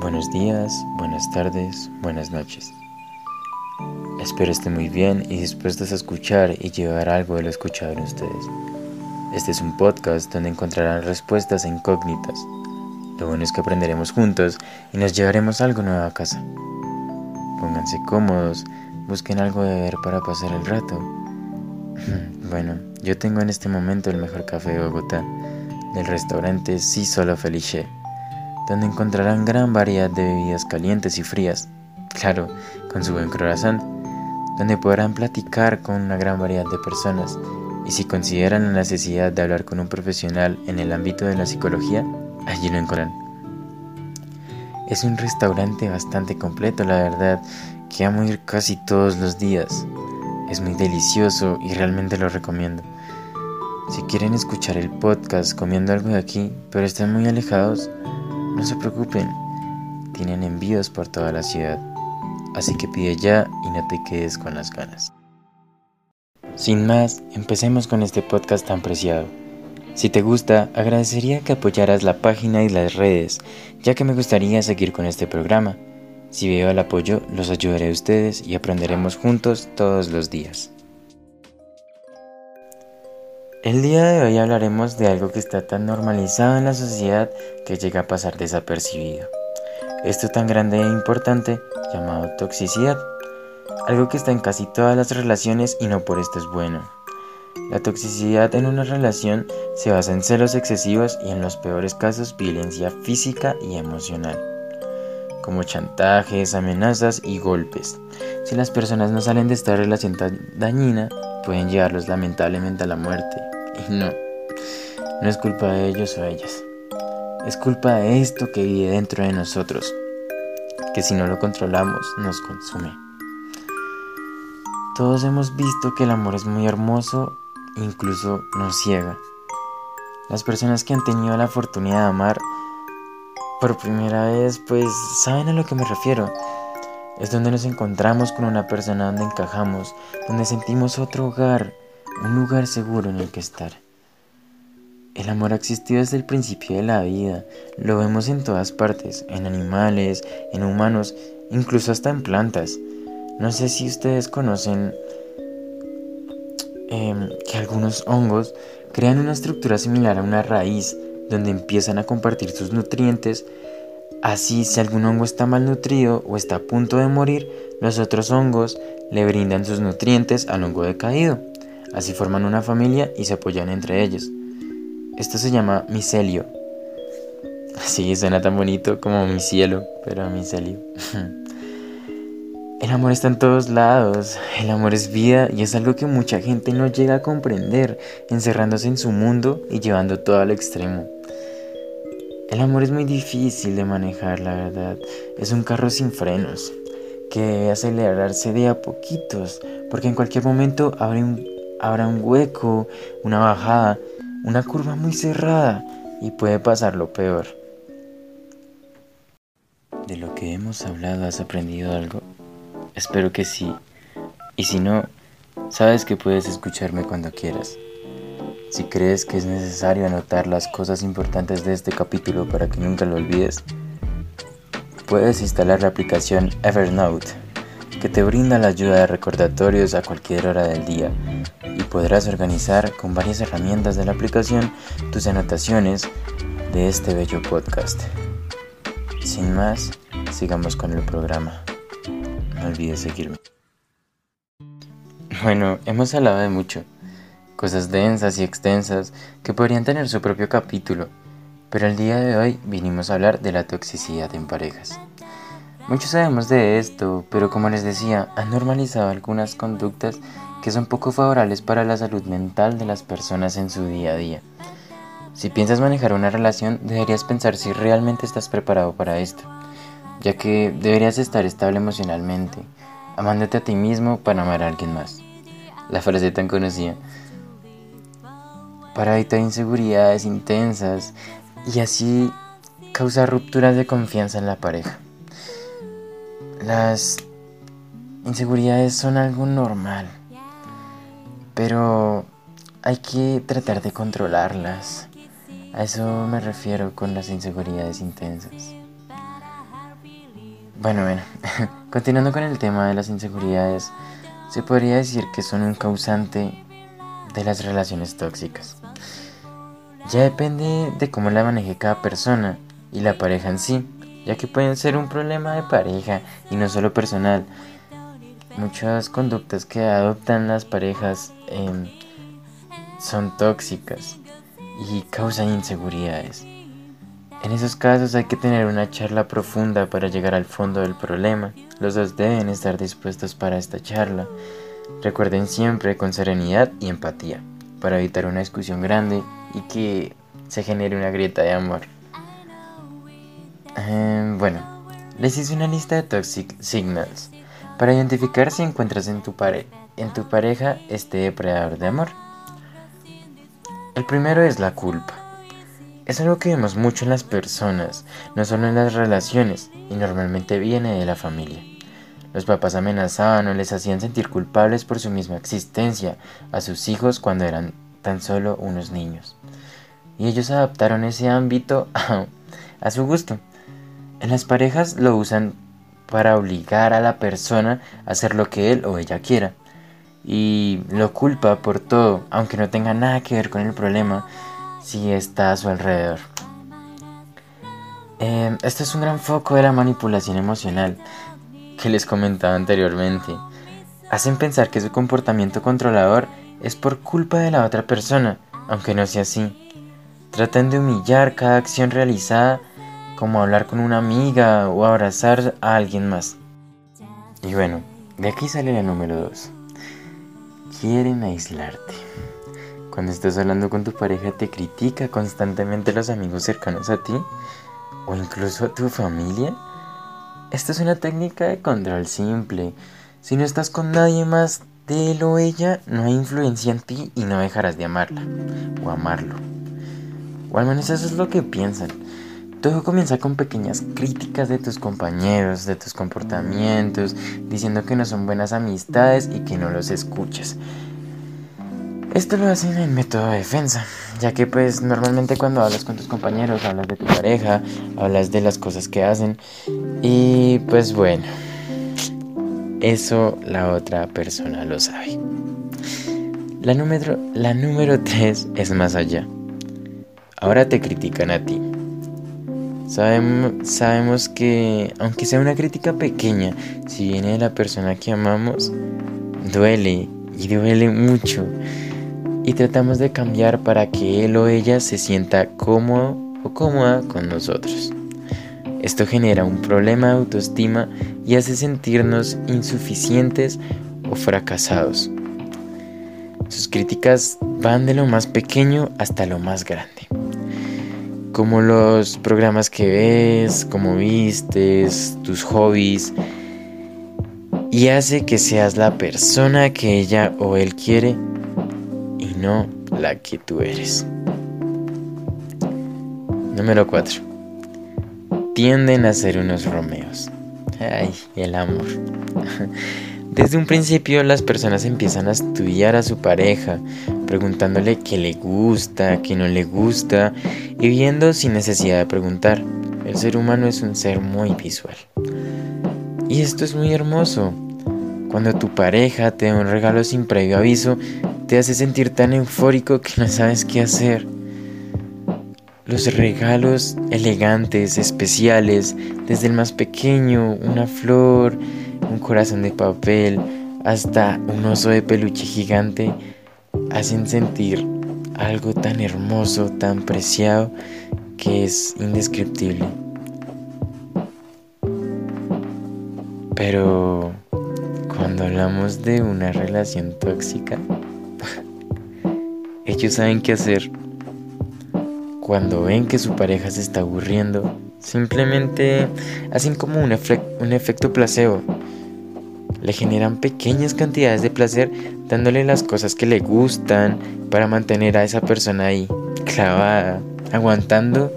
Buenos días, buenas tardes, buenas noches. Espero estén muy bien y dispuestos a escuchar y llevar algo de lo escuchado en ustedes. Este es un podcast donde encontrarán respuestas incógnitas. Lo bueno es que aprenderemos juntos y nos llevaremos algo nuevo a casa. Pónganse cómodos, busquen algo de ver para pasar el rato. Bueno, yo tengo en este momento el mejor café de Bogotá, del restaurante Sí Solo Felice donde encontrarán gran variedad de bebidas calientes y frías, claro, con su buen corazón, donde podrán platicar con una gran variedad de personas y si consideran la necesidad de hablar con un profesional en el ámbito de la psicología, allí lo encontrarán. Es un restaurante bastante completo, la verdad, que amo ir casi todos los días. Es muy delicioso y realmente lo recomiendo. Si quieren escuchar el podcast comiendo algo de aquí, pero están muy alejados, no se preocupen, tienen envíos por toda la ciudad, así que pide ya y no te quedes con las ganas. Sin más, empecemos con este podcast tan preciado. Si te gusta, agradecería que apoyaras la página y las redes, ya que me gustaría seguir con este programa. Si veo el apoyo, los ayudaré a ustedes y aprenderemos juntos todos los días. El día de hoy hablaremos de algo que está tan normalizado en la sociedad que llega a pasar desapercibido. Esto tan grande e importante llamado toxicidad. Algo que está en casi todas las relaciones y no por esto es bueno. La toxicidad en una relación se basa en celos excesivos y en los peores casos violencia física y emocional, como chantajes, amenazas y golpes. Si las personas no salen de esta relación tan dañina, pueden llevarlos lamentablemente a la muerte. No, no es culpa de ellos o ellas. Es culpa de esto que vive dentro de nosotros, que si no lo controlamos nos consume. Todos hemos visto que el amor es muy hermoso, incluso nos ciega. Las personas que han tenido la fortuna de amar por primera vez, pues saben a lo que me refiero. Es donde nos encontramos con una persona donde encajamos, donde sentimos otro hogar, un lugar seguro en el que estar. El amor ha existido desde el principio de la vida, lo vemos en todas partes, en animales, en humanos, incluso hasta en plantas. No sé si ustedes conocen em, que algunos hongos crean una estructura similar a una raíz, donde empiezan a compartir sus nutrientes. Así, si algún hongo está malnutrido o está a punto de morir, los otros hongos le brindan sus nutrientes al hongo decaído. Así forman una familia y se apoyan entre ellos. Esto se llama micelio. Sí, suena tan bonito como mi cielo, pero micelio. El amor está en todos lados, el amor es vida y es algo que mucha gente no llega a comprender, encerrándose en su mundo y llevando todo al extremo. El amor es muy difícil de manejar, la verdad. Es un carro sin frenos, que debe acelerarse de a poquitos, porque en cualquier momento abre un habrá un hueco, una bajada, una curva muy cerrada y puede pasar lo peor. ¿De lo que hemos hablado has aprendido algo? Espero que sí. Y si no, sabes que puedes escucharme cuando quieras. Si crees que es necesario anotar las cosas importantes de este capítulo para que nunca lo olvides, puedes instalar la aplicación Evernote, que te brinda la ayuda de recordatorios a cualquier hora del día y podrás organizar con varias herramientas de la aplicación tus anotaciones de este bello podcast. Sin más, sigamos con el programa. No olvides seguirme. Bueno, hemos hablado de mucho, cosas densas y extensas que podrían tener su propio capítulo, pero el día de hoy vinimos a hablar de la toxicidad en parejas. Muchos sabemos de esto, pero como les decía, han normalizado algunas conductas que son poco favorables para la salud mental de las personas en su día a día. Si piensas manejar una relación, deberías pensar si realmente estás preparado para esto, ya que deberías estar estable emocionalmente, amándote a ti mismo para amar a alguien más. La frase tan conocida. Para evitar inseguridades intensas y así causar rupturas de confianza en la pareja. Las inseguridades son algo normal pero hay que tratar de controlarlas. A eso me refiero con las inseguridades intensas. Bueno, bueno, continuando con el tema de las inseguridades, se podría decir que son un causante de las relaciones tóxicas. Ya depende de cómo la maneje cada persona y la pareja en sí, ya que pueden ser un problema de pareja y no solo personal. Muchas conductas que adoptan las parejas em, son tóxicas y causan inseguridades. En esos casos hay que tener una charla profunda para llegar al fondo del problema. Los dos deben estar dispuestos para esta charla. Recuerden siempre con serenidad y empatía, para evitar una discusión grande y que se genere una grieta de amor. Em, bueno, les hice una lista de toxic signals para identificar si encuentras en tu, en tu pareja este depredador de amor. El primero es la culpa. Es algo que vemos mucho en las personas, no solo en las relaciones, y normalmente viene de la familia. Los papás amenazaban o les hacían sentir culpables por su misma existencia a sus hijos cuando eran tan solo unos niños. Y ellos adaptaron ese ámbito a, su gusto. Las parejas lo usan para obligar a la persona a hacer lo que él o ella quiera. Y lo culpa por todo, aunque no tenga nada que ver con el problema, si está a su alrededor. Eh, este es un gran foco de la manipulación emocional que les comentaba anteriormente. Hacen pensar que su comportamiento controlador es por culpa de la otra persona, aunque no sea así. Tratan de humillar cada acción realizada como hablar con una amiga o abrazar a alguien más. Y bueno, de aquí sale la número 2. Quieren aislarte. Cuando estás hablando con tu pareja te critica constantemente los amigos cercanos a ti o incluso a tu familia. Esta es una técnica de control simple. Si no estás con nadie más de él o ella, no hay influencia en ti y no dejarás de amarla o amarlo. O al menos eso es lo que piensan. Todo comienza con pequeñas críticas de tus compañeros, de tus comportamientos, diciendo que no son buenas amistades y que no los escuchas. Esto lo hacen en método de defensa, ya que pues normalmente cuando hablas con tus compañeros hablas de tu pareja, hablas de las cosas que hacen y pues bueno, eso la otra persona lo sabe. La número, la número 3 es más allá. Ahora te critican a ti. Sabemos, que, aunque sea una crítica pequeña, si viene de la persona que amamos, duele y duele mucho. Y tratamos de cambiar para que él o ella se sienta cómodo o cómoda con nosotros. Esto genera un problema de autoestima y hace sentirnos insuficientes o fracasados. Sus críticas van de lo más pequeño hasta lo más grande como los programas que ves, como vistes, tus hobbies, y hace que seas la persona que ella o él quiere y no la que tú eres. Número 4. Tienden a ser unos Romeos. Ay, el amor. Desde un principio las personas empiezan a estudiar a su pareja, preguntándole qué le gusta, qué no le gusta y viendo sin necesidad de preguntar. El ser humano es un ser muy visual. Y esto es muy hermoso. Cuando tu pareja te da un regalo sin previo aviso, te hace sentir tan eufórico que no sabes qué hacer. Los regalos elegantes, especiales, desde el más pequeño, una flor, corazón de papel, hasta un oso de peluche gigante, hacen sentir algo tan hermoso, tan preciado, que es indescriptible. Pero cuando hablamos de una relación tóxica, ellos saben qué hacer. Cuando ven que su pareja se está aburriendo, simplemente hacen como un, un efecto placebo generan pequeñas cantidades de placer dándole las cosas que le gustan para mantener a esa persona ahí, clavada, aguantando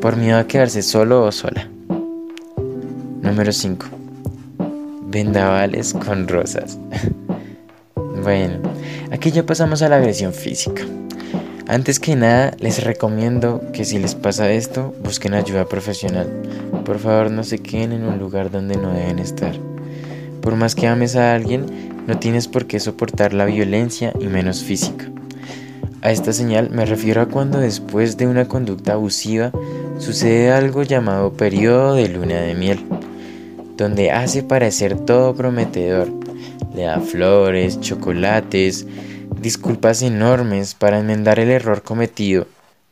por miedo a quedarse solo o sola. Número 5. Vendavales con rosas. bueno, aquí ya pasamos a la agresión física. Antes que nada, les recomiendo que si les pasa esto, busquen ayuda profesional. Por favor, no se queden en un lugar donde no deben estar. Por más que ames a alguien, no tienes por qué soportar la violencia y menos física. A esta señal me refiero a cuando después de una conducta abusiva sucede algo llamado periodo de luna de miel, donde hace parecer todo prometedor, le da flores, chocolates, disculpas enormes para enmendar el error cometido,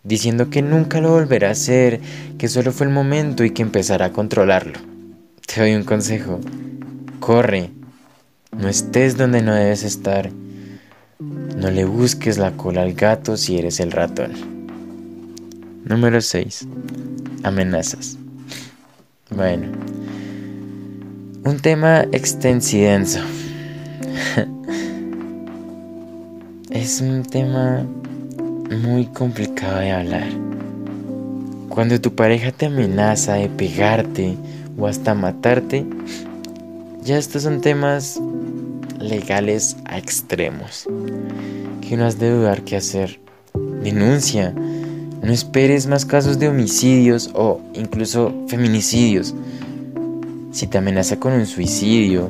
diciendo que nunca lo volverá a hacer, que solo fue el momento y que empezará a controlarlo. Te doy un consejo, corre, no estés donde no debes estar, no le busques la cola al gato si eres el ratón. Número 6. Amenazas. Bueno, un tema extensidenso. es un tema muy complicado de hablar. Cuando tu pareja te amenaza de pegarte o hasta matarte, ya estos son temas legales a extremos que no has de dudar qué hacer. Denuncia. No esperes más casos de homicidios o incluso feminicidios. Si te amenaza con un suicidio,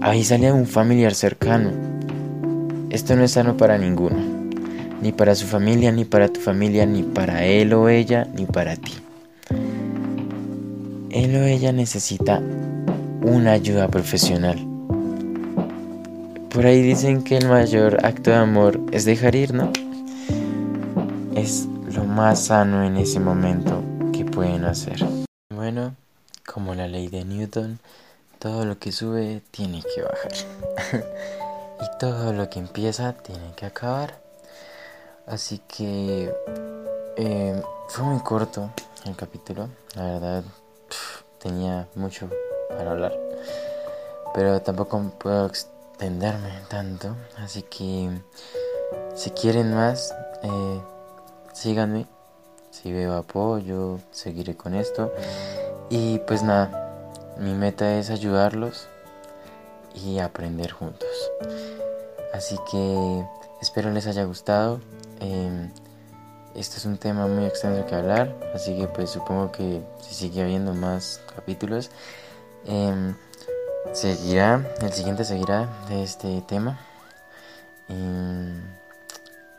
avísale a un familiar cercano. Esto no es sano para ninguno, ni para su familia, ni para tu familia, ni para él o ella, ni para ti. Él o ella necesita una ayuda profesional. Por ahí dicen que el mayor acto de amor es dejar ir, ¿no? Es lo más sano en ese momento que pueden hacer. Bueno, como la ley de Newton, todo lo que sube tiene que bajar. y todo lo que empieza tiene que acabar. Así que eh, fue muy corto el capítulo. La verdad, tenía mucho para hablar. Pero tampoco puedo extenderme tanto. Así que si quieren más, eh, síganme. Si veo apoyo, seguiré con esto. Y pues nada, mi meta es ayudarlos y aprender juntos. Así que espero les haya gustado. Eh, este es un tema muy extenso que hablar, así que pues supongo que si sigue habiendo más capítulos, em, seguirá, el siguiente seguirá de este tema. Y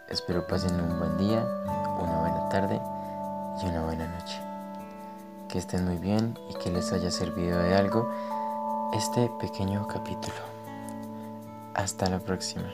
espero pasen un buen día, una buena tarde y una buena noche. Que estén muy bien y que les haya servido de algo este pequeño capítulo. Hasta la próxima.